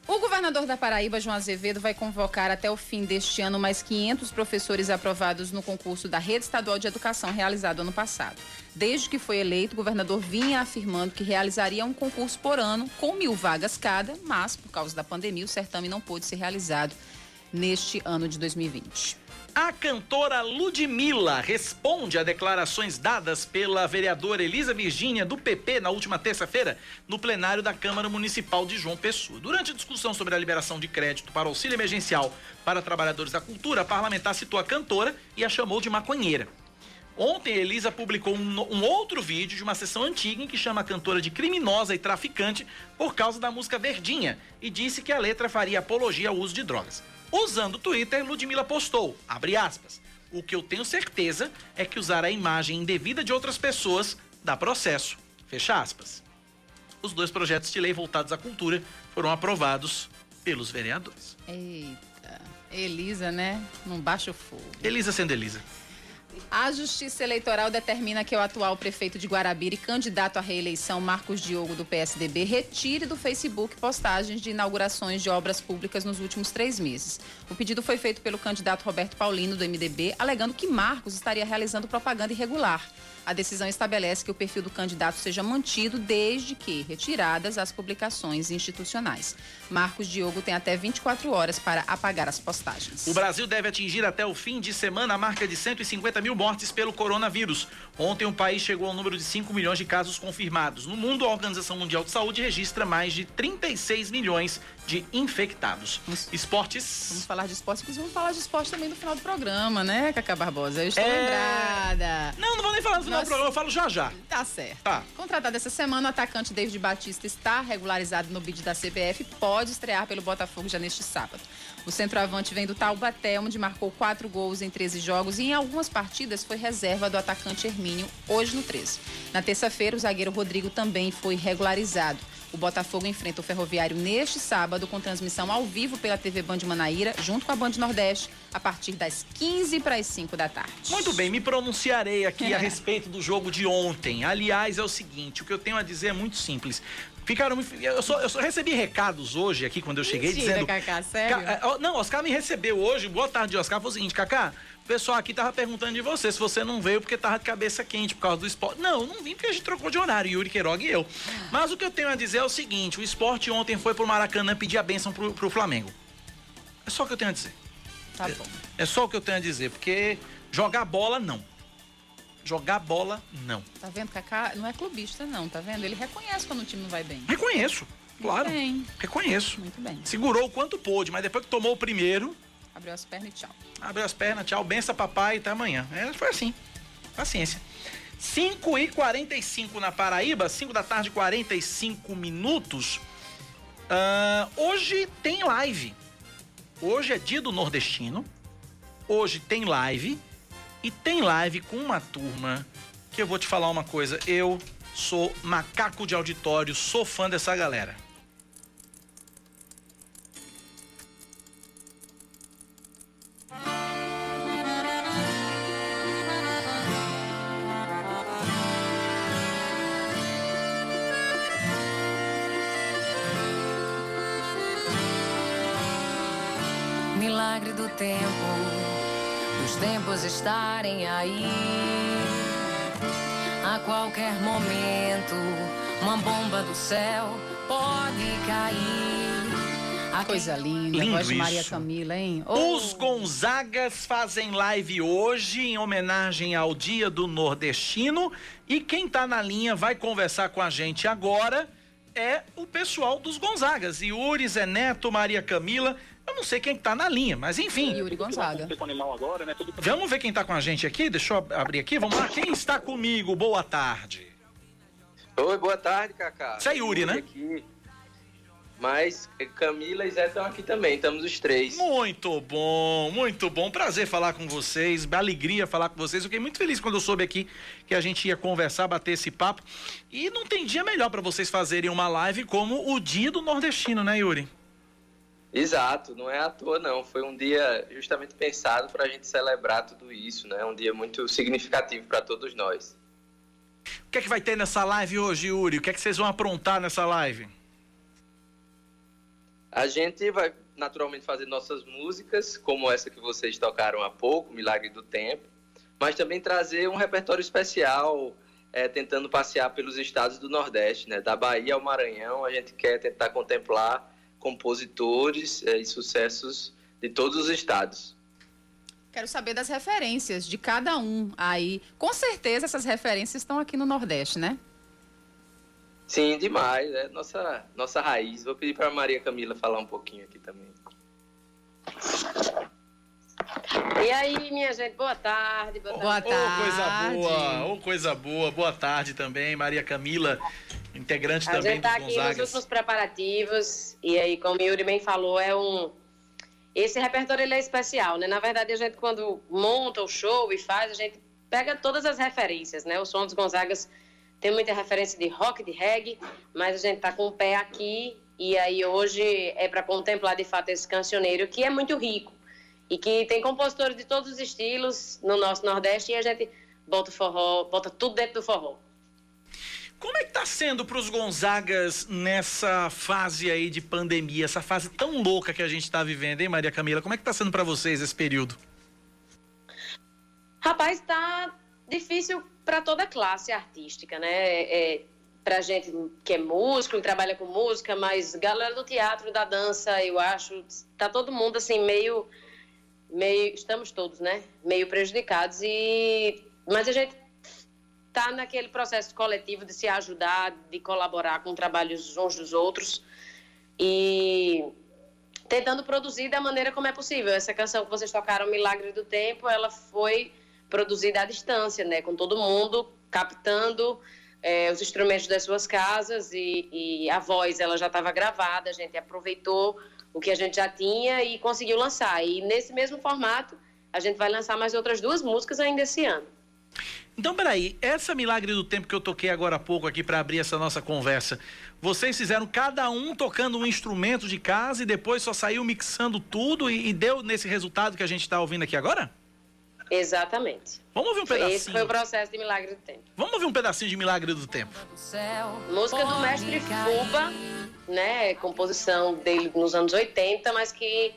O governador da Paraíba, João Azevedo, vai convocar até o fim deste ano mais 500 professores aprovados no concurso da Rede Estadual de Educação realizado ano passado. Desde que foi eleito, o governador vinha afirmando que realizaria um concurso por ano com mil vagas cada, mas, por causa da pandemia, o certame não pôde ser realizado neste ano de 2020. A cantora Ludmilla responde a declarações dadas pela vereadora Elisa Virgínia do PP na última terça-feira no plenário da Câmara Municipal de João Pessoa. Durante a discussão sobre a liberação de crédito para auxílio emergencial para trabalhadores da cultura, a parlamentar citou a cantora e a chamou de maconheira. Ontem, Elisa publicou um, um outro vídeo de uma sessão antiga em que chama a cantora de criminosa e traficante por causa da música Verdinha e disse que a letra faria apologia ao uso de drogas. Usando o Twitter, Ludmilla postou, abre aspas, o que eu tenho certeza é que usar a imagem indevida de outras pessoas dá processo, fecha aspas. Os dois projetos de lei voltados à cultura foram aprovados pelos vereadores. Eita, Elisa, né? Não baixa o fogo. Elisa sendo Elisa. A Justiça Eleitoral determina que o atual prefeito de Guarabira e candidato à reeleição, Marcos Diogo, do PSDB, retire do Facebook postagens de inaugurações de obras públicas nos últimos três meses. O pedido foi feito pelo candidato Roberto Paulino, do MDB, alegando que Marcos estaria realizando propaganda irregular. A decisão estabelece que o perfil do candidato seja mantido desde que retiradas as publicações institucionais. Marcos Diogo tem até 24 horas para apagar as postagens. O Brasil deve atingir até o fim de semana a marca de 150 mil mortes pelo coronavírus. Ontem o país chegou ao número de 5 milhões de casos confirmados. No mundo, a Organização Mundial de Saúde registra mais de 36 milhões de infectados. Esportes. Vamos falar de esporte, inclusive vamos falar de esporte também no final do programa, né, Cacá Barbosa? Eu estou É. lembrada. Não, não vou nem falar no final Programa, eu falo já já. Tá certo. Tá. Contratado essa semana, o atacante David Batista está regularizado no bid da CBF e pode estrear pelo Botafogo já neste sábado. O centroavante vem do Taubaté, onde marcou quatro gols em 13 jogos e em algumas partidas foi reserva do atacante Hermínio, hoje no 13. Na terça-feira, o zagueiro Rodrigo também foi regularizado. O Botafogo enfrenta o Ferroviário neste sábado com transmissão ao vivo pela TV Band Manaíra, junto com a Band Nordeste, a partir das 15 para as 5 da tarde. Muito bem, me pronunciarei aqui a respeito do jogo de ontem. Aliás, é o seguinte, o que eu tenho a dizer é muito simples. Ficaram muito- eu só, eu só recebi recados hoje aqui quando eu cheguei Mentira, dizendo Cacá, sério? Ca- é, não, Oscar me recebeu hoje. Boa tarde, Oscar. Foi o seguinte, Cacá. O pessoal aqui tava perguntando de você se você não veio porque tava de cabeça quente por causa do esporte. Não, eu não vim porque a gente trocou de horário, Yuri Queiroga e eu. Mas o que eu tenho a dizer é o seguinte: o esporte ontem foi pro Maracanã pedir a bênção pro, pro Flamengo. É só o que eu tenho a dizer. Tá bom. É só o que eu tenho a dizer, porque jogar bola, não. Jogar bola, não. Tá vendo, Cacá? Não é clubista, não, tá vendo? Ele reconhece quando o time não vai bem. Reconheço, claro. Muito bem. Reconheço. Muito bem. Segurou o quanto pôde, mas depois que tomou o primeiro, Abriu as pernas e tchau. abriu as pernas, tchau, benção papai, até amanhã. É, foi assim. Paciência. 5 e 45 na Paraíba, 5 da tarde, 45 minutos. Ah, hoje tem live. Hoje é dia do nordestino. Hoje tem live. E tem live com uma turma que eu vou te falar uma coisa. Eu sou macaco de auditório, sou fã dessa galera. Milagre do tempo, dos tempos estarem aí. A qualquer momento, uma bomba do céu pode cair. Coisa linda, Lindo voz de Maria isso. Camila, hein? Oh, Os Gonzagas fazem live hoje em homenagem ao Dia do Nordestino e quem tá na linha vai conversar com a gente agora é o pessoal dos Gonzagas. Yuri, Zé Neto, Maria Camila. Eu não sei quem que tá na linha, mas enfim. Yuri Gonzaga. Vamos ver quem tá com a gente aqui? Deixa eu ab- abrir aqui. Vamos lá. Quem está comigo? Boa tarde. Oi, boa tarde, Cacá. Isso é Yuri, né? Aqui. Mas Camila e Zé estão aqui também, estamos os três. Muito bom, muito bom. Prazer falar com vocês, alegria falar com vocês. Eu fiquei muito feliz quando eu soube aqui que a gente ia conversar, bater esse papo. E não tem dia melhor para vocês fazerem uma live como o Dia do Nordestino, né, Yuri? Exato, não é à toa não. Foi um dia justamente pensado para a gente celebrar tudo isso, né? Um dia muito significativo para todos nós. O que é que vai ter nessa live hoje, Yuri? O que é que vocês vão aprontar nessa live? A gente vai naturalmente fazer nossas músicas, como essa que vocês tocaram há pouco, Milagre do Tempo, mas também trazer um repertório especial, é, tentando passear pelos estados do Nordeste, né? Da Bahia ao Maranhão, a gente quer tentar contemplar compositores é, e sucessos de todos os estados. Quero saber das referências de cada um aí. Com certeza essas referências estão aqui no Nordeste, né? Sim, demais, é nossa, nossa raiz. Vou pedir para Maria Camila falar um pouquinho aqui também. E aí, minha gente, boa tarde. Boa, Boa tarde. Ô, coisa boa, ô, coisa boa. Boa tarde também, Maria Camila, integrante A também gente tá dos aqui nos últimos preparativos. E aí, como o Yuri bem falou, é um. Esse repertório ele é especial, né? Na verdade, a gente, quando monta o show e faz, a gente pega todas as referências, né? O som dos Gonzagas tem muita referência de rock, de reggae, mas a gente tá com o pé aqui. E aí, hoje é para contemplar de fato esse cancioneiro que é muito rico e que tem compositores de todos os estilos no nosso Nordeste e a gente bota o forró, bota tudo dentro do forró. Como é que tá sendo para os Gonzagas nessa fase aí de pandemia, essa fase tão louca que a gente tá vivendo, hein, Maria Camila? Como é que tá sendo para vocês esse período? Rapaz, tá difícil para toda classe artística, né? É, pra gente que é músico, que trabalha com música, mas galera do teatro, da dança, eu acho, tá todo mundo assim meio meio estamos todos, né? Meio prejudicados e mas a gente tá naquele processo coletivo de se ajudar, de colaborar com trabalhos uns dos outros e tentando produzir da maneira como é possível. Essa canção que vocês tocaram, Milagre do Tempo, ela foi produzida à distância, né? Com todo mundo captando eh, os instrumentos das suas casas e, e a voz, ela já estava gravada. A gente aproveitou o que a gente já tinha e conseguiu lançar. E nesse mesmo formato, a gente vai lançar mais outras duas músicas ainda esse ano. Então, peraí, essa Milagre do Tempo que eu toquei agora há pouco aqui para abrir essa nossa conversa, vocês fizeram cada um tocando um instrumento de casa e depois só saiu mixando tudo e, e deu nesse resultado que a gente está ouvindo aqui agora? Exatamente. Vamos ouvir um Esse pedacinho. foi o processo de Milagre do Tempo. Vamos ouvir um pedacinho de Milagre do Tempo. Música do mestre Fuba, né? Composição dele nos anos 80, mas que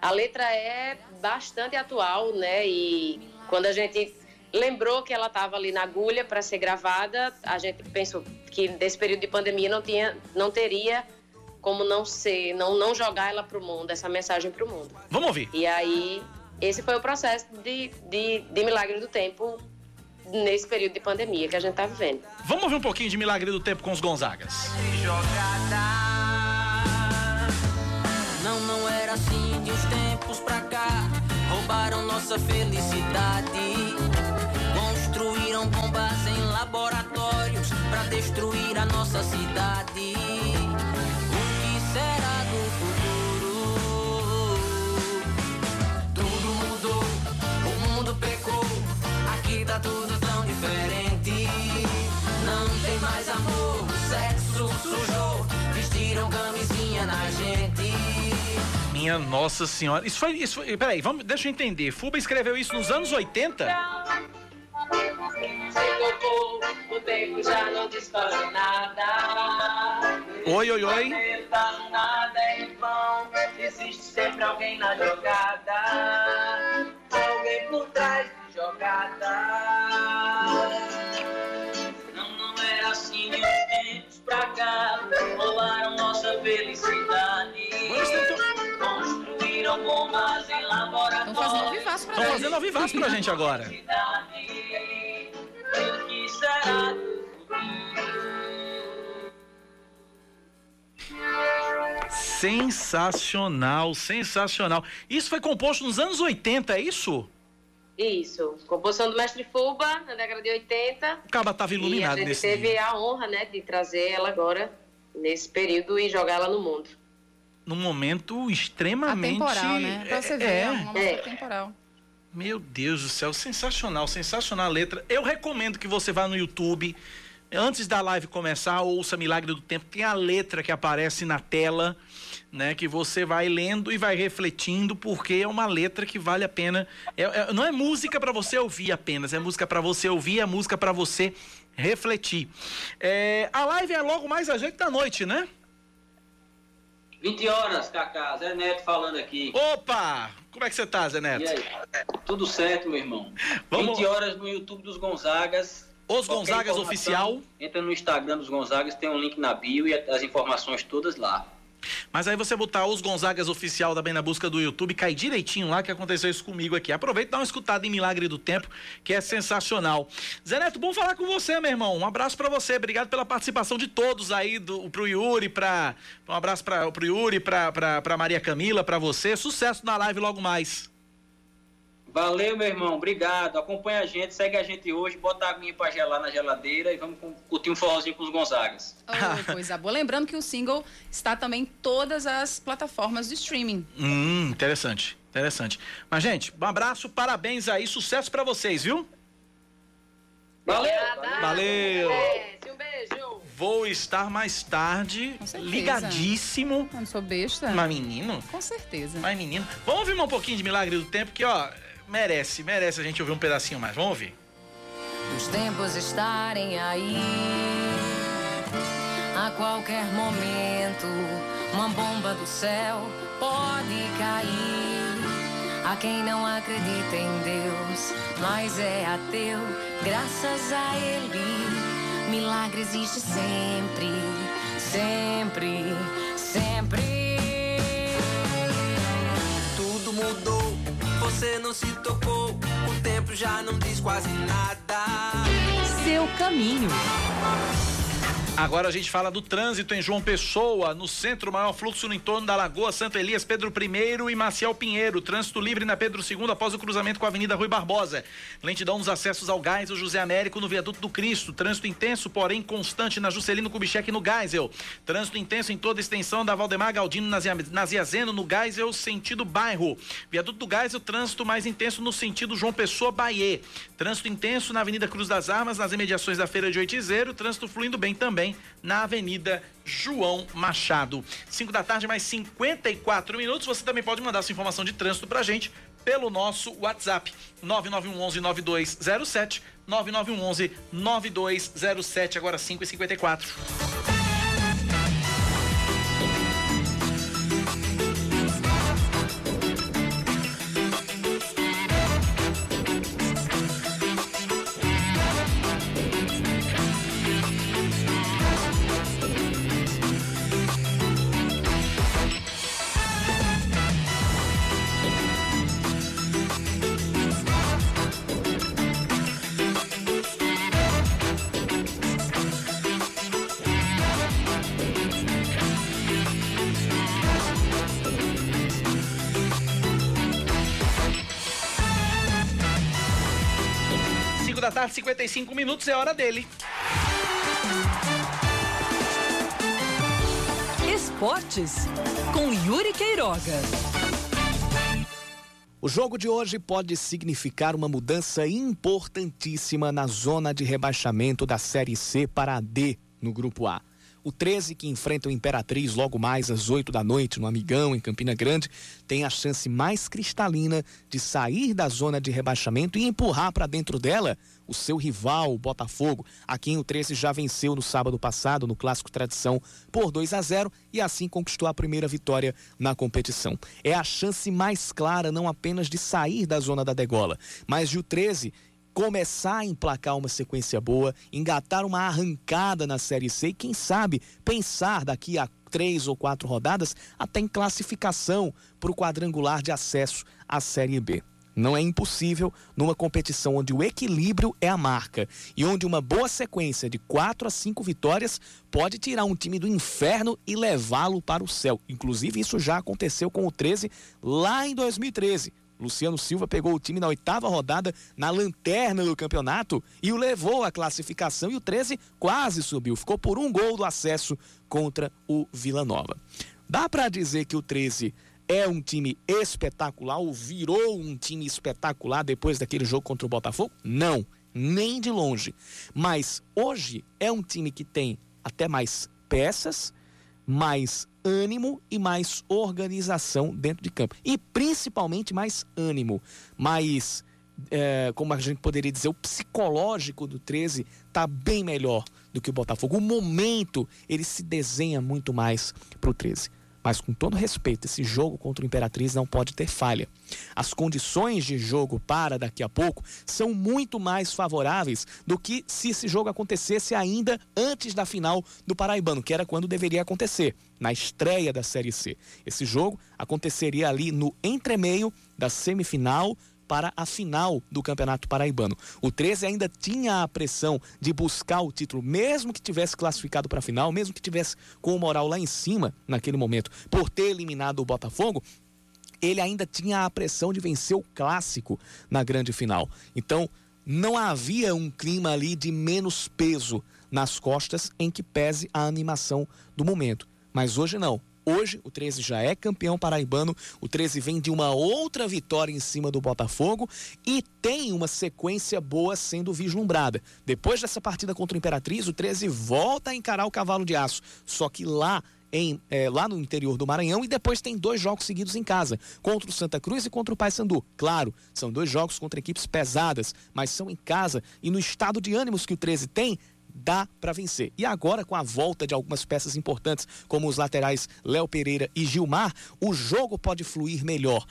a letra é bastante atual, né? E quando a gente lembrou que ela estava ali na agulha para ser gravada, a gente pensou que nesse período de pandemia não tinha, não teria como não ser, não não jogar ela para o mundo, essa mensagem para o mundo. Vamos ouvir. E aí esse foi o processo de, de, de Milagre do Tempo nesse período de pandemia que a gente está vivendo. Vamos ouvir um pouquinho de Milagre do Tempo com os Gonzagas. Não, não era assim de uns tempos pra cá. Roubaram nossa felicidade. Construíram bombas em laboratórios pra destruir a nossa cidade. Gente. Minha Nossa Senhora. Isso foi. Isso foi peraí, vamos, deixa eu entender. Fuba escreveu isso nos anos 80? Chegou pouco, o tempo já não nada. Oi, oi, oi. Não nada é vão, existe sempre alguém na jogada. Alguém por trás de jogada. Cá roubaram nossa felicidade. Construíram bombas em laboratórios. Estão fazendo ao vivaço pra Estão gente. fazendo ao vivaço pra gente agora. O que será do Sensacional, sensacional. Isso foi composto nos anos 80, é isso? Isso, composição do Mestre Fuba, na década de 80. O Caba tava E a iluminado gente nesse teve dia. a honra, né, de trazer ela agora, nesse período, e jogar ela no mundo. Num momento extremamente. Atemporal, né? Pra você ver, é uma música É. atemporal. Meu Deus do céu, sensacional, sensacional a letra. Eu recomendo que você vá no YouTube. Antes da live começar, ouça Milagre do Tempo. Tem a letra que aparece na tela, né? Que você vai lendo e vai refletindo, porque é uma letra que vale a pena. É- é- não é música para você ouvir apenas, é música para você ouvir, é música para você refletir. É, a live é logo mais às 8 da noite, né? 20 horas, Cacá. Zé Neto falando aqui. Opa! Como é que você tá, Zé Neto? E aí? Tudo certo, meu irmão. Vamos- 20 horas no YouTube dos Gonzagas. Os Gonzagas Oficial. Entra no Instagram dos Gonzagas, tem um link na bio e as informações todas lá. Mas aí você botar os Gonzagas oficial da Bem na Busca do YouTube, cai direitinho lá que aconteceu isso comigo aqui. Aproveita e dá uma escutada em Milagre do Tempo, que é sensacional. Zé Neto, bom falar com você, meu irmão. Um abraço pra você. Obrigado pela participação de todos aí, do, pro Yuri, pra, um abraço pra, pro Yuri, pra, pra, pra Maria Camila, pra você. Sucesso na live logo mais. Valeu, meu irmão. Obrigado. Acompanha a gente, segue a gente hoje, bota a aguinha pra gelar na geladeira e vamos curtir um forrozinho com os Gonzagas. Oh, coisa boa. Lembrando que o single está também em todas as plataformas de streaming. Hum, interessante, interessante. Mas, gente, um abraço, parabéns aí, sucesso pra vocês, viu? Valeu! Valeu! Um beijo! Vou estar mais tarde, ligadíssimo. Não sou besta. Mas menino? Com certeza. Mas menino. Vamos ouvir um pouquinho de Milagre do Tempo, que ó, merece, merece a gente ouvir um pedacinho mais. Vamos ouvir. Os tempos estarem aí. A qualquer momento, uma bomba do céu pode cair. Há quem não acredita em Deus, mas é ateu, graças a Ele. Milagre existe sempre, sempre. Você não se tocou. O tempo já não diz quase nada. Seu caminho. Agora a gente fala do trânsito em João Pessoa, no centro, maior fluxo no entorno da Lagoa Santo Elias, Pedro I e Maciel Pinheiro. Trânsito livre na Pedro II após o cruzamento com a Avenida Rui Barbosa. Lentidão nos acessos ao Geisel José Américo no Viaduto do Cristo. Trânsito intenso, porém constante na Juscelino Kubitschek no Geisel. Trânsito intenso em toda a extensão da Valdemar Galdino Nazia- Naziazeno no Geisel, sentido bairro. Viaduto do Geisel, trânsito mais intenso no sentido João Pessoa Bahia. Trânsito intenso na Avenida Cruz das Armas, nas imediações da Feira de Oitizeiro. Trânsito fluindo bem também na Avenida João Machado. 5 da tarde, mais 54 minutos. Você também pode mandar sua informação de trânsito pra gente pelo nosso WhatsApp 9911 9207 9911 9207 agora 5 e 54 55 minutos, é hora dele. Esportes com Yuri Queiroga. O jogo de hoje pode significar uma mudança importantíssima na zona de rebaixamento da Série C para a D no Grupo A. O 13, que enfrenta o Imperatriz logo mais às 8 da noite no Amigão, em Campina Grande, tem a chance mais cristalina de sair da zona de rebaixamento e empurrar para dentro dela o seu rival, o Botafogo, a quem o 13 já venceu no sábado passado no Clássico Tradição por 2 a 0 e assim conquistou a primeira vitória na competição. É a chance mais clara não apenas de sair da zona da degola, mas de o 13 começar a emplacar uma sequência boa, engatar uma arrancada na Série C e, quem sabe, pensar daqui a três ou quatro rodadas até em classificação para o quadrangular de acesso à Série B. Não é impossível numa competição onde o equilíbrio é a marca e onde uma boa sequência de quatro a cinco vitórias pode tirar um time do inferno e levá-lo para o céu. Inclusive, isso já aconteceu com o 13 lá em 2013. Luciano Silva pegou o time na oitava rodada, na lanterna do campeonato, e o levou à classificação. E o 13 quase subiu, ficou por um gol do acesso contra o Vila Nova. Dá para dizer que o 13 é um time espetacular ou virou um time espetacular depois daquele jogo contra o Botafogo? Não, nem de longe. Mas hoje é um time que tem até mais peças, mais ânimo e mais organização dentro de campo. E principalmente mais ânimo, mais, é, como a gente poderia dizer, o psicológico do 13 está bem melhor do que o Botafogo. O momento ele se desenha muito mais para o 13. Mas com todo respeito, esse jogo contra o Imperatriz não pode ter falha. As condições de jogo para daqui a pouco são muito mais favoráveis do que se esse jogo acontecesse ainda antes da final do Paraibano, que era quando deveria acontecer, na estreia da Série C. Esse jogo aconteceria ali no entremeio da semifinal para a final do Campeonato Paraibano. O 13 ainda tinha a pressão de buscar o título, mesmo que tivesse classificado para a final, mesmo que tivesse com o moral lá em cima naquele momento, por ter eliminado o Botafogo, ele ainda tinha a pressão de vencer o clássico na grande final. Então, não havia um clima ali de menos peso nas costas em que pese a animação do momento. Mas hoje não. Hoje o 13 já é campeão paraibano, o 13 vem de uma outra vitória em cima do Botafogo e tem uma sequência boa sendo vislumbrada. Depois dessa partida contra o Imperatriz, o 13 volta a encarar o cavalo de aço. Só que lá em, é, lá no interior do Maranhão e depois tem dois jogos seguidos em casa, contra o Santa Cruz e contra o Paysandu. Claro, são dois jogos contra equipes pesadas, mas são em casa e no estado de ânimos que o 13 tem, dá para vencer. E agora, com a volta de algumas peças importantes, como os laterais Léo Pereira e Gilmar, o jogo pode fluir melhor.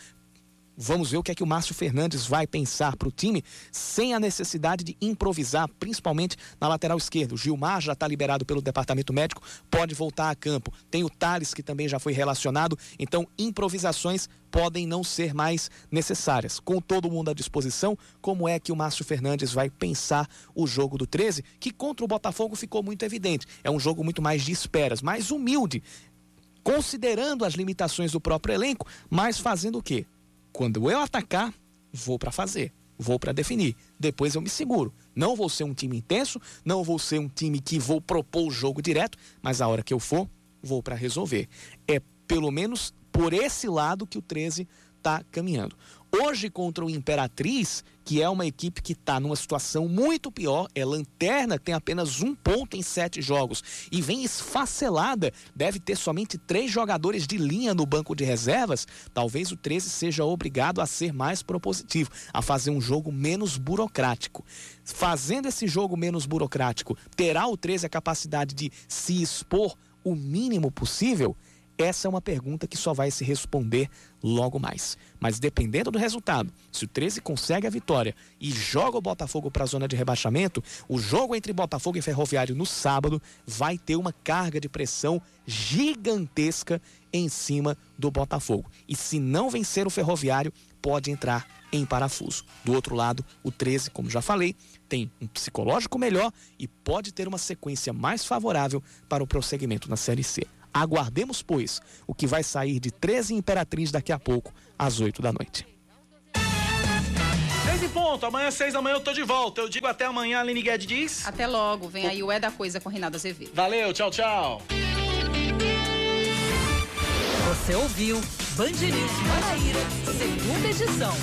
Vamos ver o que é que o Márcio Fernandes vai pensar para o time, sem a necessidade de improvisar, principalmente na lateral esquerda. O Gilmar já está liberado pelo departamento médico, pode voltar a campo. Tem o Thales, que também já foi relacionado, então improvisações podem não ser mais necessárias. Com todo mundo à disposição, como é que o Márcio Fernandes vai pensar o jogo do 13, que contra o Botafogo ficou muito evidente. É um jogo muito mais de esperas, mais humilde, considerando as limitações do próprio elenco, mas fazendo o quê? Quando eu atacar, vou para fazer, vou para definir. Depois eu me seguro. Não vou ser um time intenso, não vou ser um time que vou propor o jogo direto, mas a hora que eu for, vou para resolver. É pelo menos por esse lado que o 13 está caminhando. Hoje, contra o Imperatriz, que é uma equipe que está numa situação muito pior, é lanterna, tem apenas um ponto em sete jogos e vem esfacelada, deve ter somente três jogadores de linha no banco de reservas. Talvez o 13 seja obrigado a ser mais propositivo, a fazer um jogo menos burocrático. Fazendo esse jogo menos burocrático, terá o 13 a capacidade de se expor o mínimo possível? Essa é uma pergunta que só vai se responder logo mais. Mas dependendo do resultado, se o 13 consegue a vitória e joga o Botafogo para a zona de rebaixamento, o jogo entre Botafogo e Ferroviário no sábado vai ter uma carga de pressão gigantesca em cima do Botafogo. E se não vencer o Ferroviário, pode entrar em parafuso. Do outro lado, o 13, como já falei, tem um psicológico melhor e pode ter uma sequência mais favorável para o prosseguimento na Série C. Aguardemos, pois, o que vai sair de 13 Imperatriz daqui a pouco, às 8 da noite. Seis em ponto, amanhã às seis da manhã eu tô de volta. Eu digo até amanhã, Aline Guedes diz. Até logo, vem aí o É da Coisa com Reinaldo Azevedo. Valeu, tchau, tchau. Você ouviu Band News Manaíra, segunda edição.